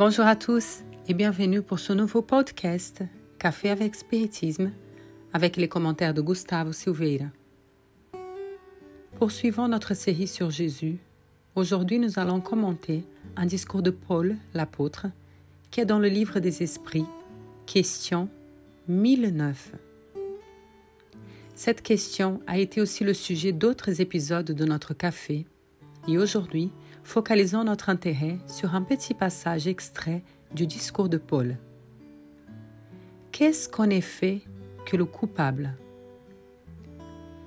Bonjour à tous et bienvenue pour ce nouveau podcast Café avec Spiritisme avec les commentaires de Gustavo Silveira. Poursuivons notre série sur Jésus. Aujourd'hui, nous allons commenter un discours de Paul, l'apôtre, qui est dans le livre des esprits, question 1009. Cette question a été aussi le sujet d'autres épisodes de notre café et aujourd'hui, focalisons notre intérêt sur un petit passage extrait du discours de Paul. Qu'est-ce qu'en effet que le coupable?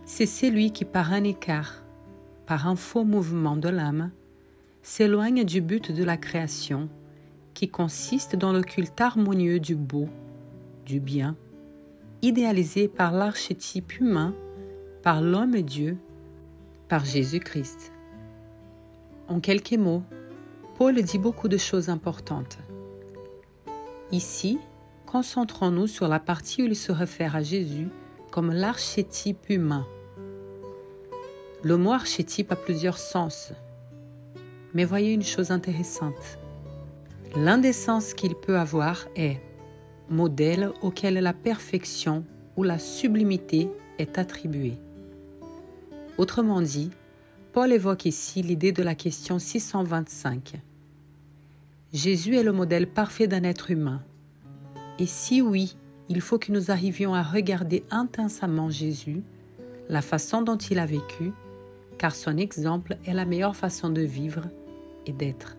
C'est celui qui, par un écart, par un faux mouvement de l'âme, s'éloigne du but de la création, qui consiste dans le culte harmonieux du beau, du bien, idéalisé par l'archétype humain, par l'homme Dieu, par Jésus-Christ. En quelques mots, Paul dit beaucoup de choses importantes. Ici, concentrons-nous sur la partie où il se réfère à Jésus comme l'archétype humain. Le mot archétype a plusieurs sens. Mais voyez une chose intéressante. L'un des sens qu'il peut avoir est modèle auquel la perfection ou la sublimité est attribuée. Autrement dit, Paul évoque ici l'idée de la question 625. Jésus est le modèle parfait d'un être humain. Et si oui, il faut que nous arrivions à regarder intensément Jésus, la façon dont il a vécu, car son exemple est la meilleure façon de vivre et d'être.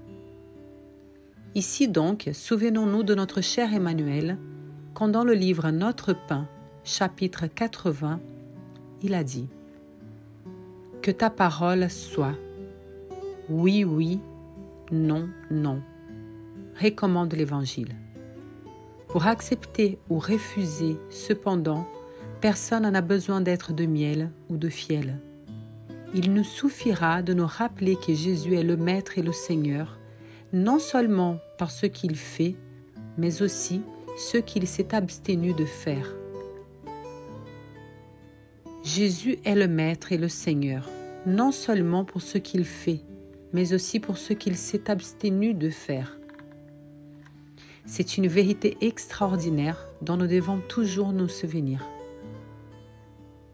Ici donc, souvenons-nous de notre cher Emmanuel, quand dans le livre Notre pain, chapitre 80, il a dit que ta parole soit oui, oui, non, non. Recommande l'Évangile. Pour accepter ou refuser, cependant, personne n'a besoin d'être de miel ou de fiel. Il nous suffira de nous rappeler que Jésus est le Maître et le Seigneur, non seulement par ce qu'il fait, mais aussi ce qu'il s'est abstenu de faire. Jésus est le Maître et le Seigneur, non seulement pour ce qu'il fait, mais aussi pour ce qu'il s'est abstenu de faire. C'est une vérité extraordinaire dont nous devons toujours nous souvenir.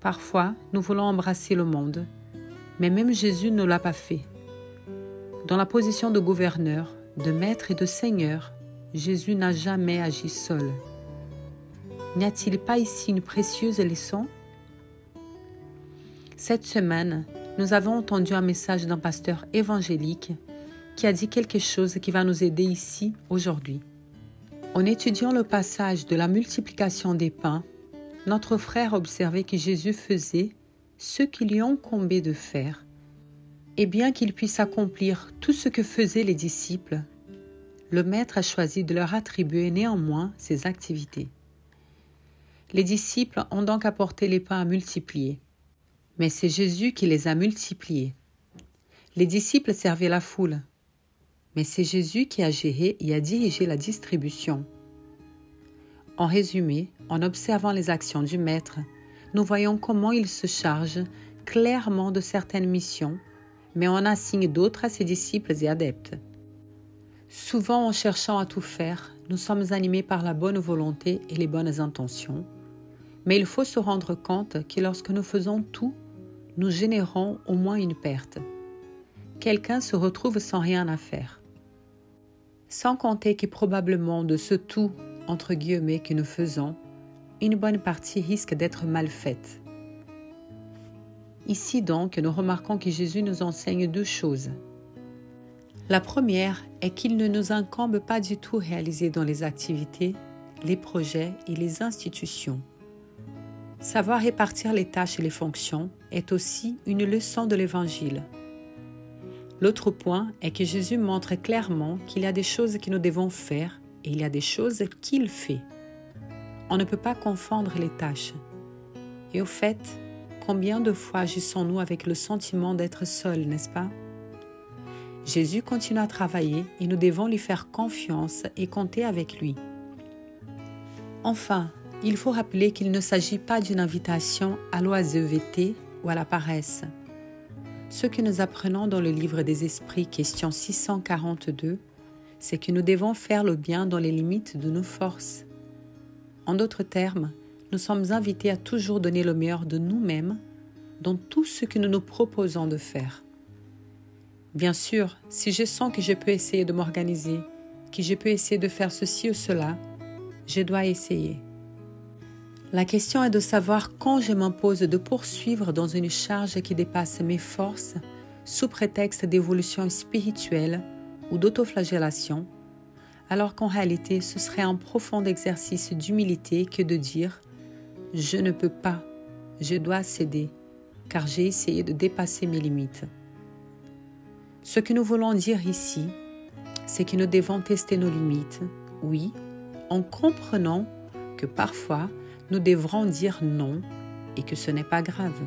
Parfois, nous voulons embrasser le monde, mais même Jésus ne l'a pas fait. Dans la position de gouverneur, de maître et de seigneur, Jésus n'a jamais agi seul. N'y a-t-il pas ici une précieuse leçon? Cette semaine, nous avons entendu un message d'un pasteur évangélique qui a dit quelque chose qui va nous aider ici aujourd'hui. En étudiant le passage de la multiplication des pains, notre frère a observé que Jésus faisait ce qu'il lui incombait de faire. Et bien qu'il puisse accomplir tout ce que faisaient les disciples, le Maître a choisi de leur attribuer néanmoins ses activités. Les disciples ont donc apporté les pains à multiplier mais c'est Jésus qui les a multipliés. Les disciples servaient la foule, mais c'est Jésus qui a géré et a dirigé la distribution. En résumé, en observant les actions du Maître, nous voyons comment il se charge clairement de certaines missions, mais en assigne d'autres à ses disciples et adeptes. Souvent, en cherchant à tout faire, nous sommes animés par la bonne volonté et les bonnes intentions, mais il faut se rendre compte que lorsque nous faisons tout nous générons au moins une perte. Quelqu'un se retrouve sans rien à faire. Sans compter que probablement de ce tout, entre guillemets, que nous faisons, une bonne partie risque d'être mal faite. Ici donc, nous remarquons que Jésus nous enseigne deux choses. La première est qu'il ne nous incombe pas du tout réaliser dans les activités, les projets et les institutions Savoir répartir les tâches et les fonctions est aussi une leçon de l'Évangile. L'autre point est que Jésus montre clairement qu'il y a des choses que nous devons faire et il y a des choses qu'il fait. On ne peut pas confondre les tâches. Et au fait, combien de fois agissons-nous avec le sentiment d'être seuls, n'est-ce pas? Jésus continue à travailler et nous devons lui faire confiance et compter avec lui. Enfin, il faut rappeler qu'il ne s'agit pas d'une invitation à l'oisiveté ou à la paresse. Ce que nous apprenons dans le livre des esprits, question 642, c'est que nous devons faire le bien dans les limites de nos forces. En d'autres termes, nous sommes invités à toujours donner le meilleur de nous-mêmes dans tout ce que nous nous proposons de faire. Bien sûr, si je sens que je peux essayer de m'organiser, que je peux essayer de faire ceci ou cela, je dois essayer. La question est de savoir quand je m'impose de poursuivre dans une charge qui dépasse mes forces sous prétexte d'évolution spirituelle ou d'autoflagellation, alors qu'en réalité ce serait un profond exercice d'humilité que de dire ⁇ Je ne peux pas, je dois céder, car j'ai essayé de dépasser mes limites ⁇ Ce que nous voulons dire ici, c'est que nous devons tester nos limites, oui, en comprenant que parfois nous devrons dire non et que ce n'est pas grave.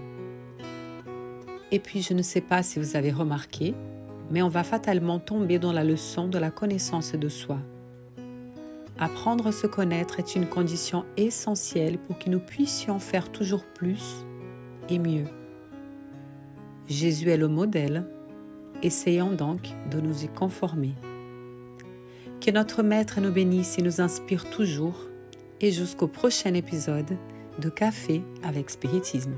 Et puis je ne sais pas si vous avez remarqué, mais on va fatalement tomber dans la leçon de la connaissance de soi. Apprendre à se connaître est une condition essentielle pour que nous puissions faire toujours plus et mieux. Jésus est le modèle, essayons donc de nous y conformer. Que notre Maître nous bénisse et nous inspire toujours et jusqu'au prochain épisode de Café avec Spiritisme.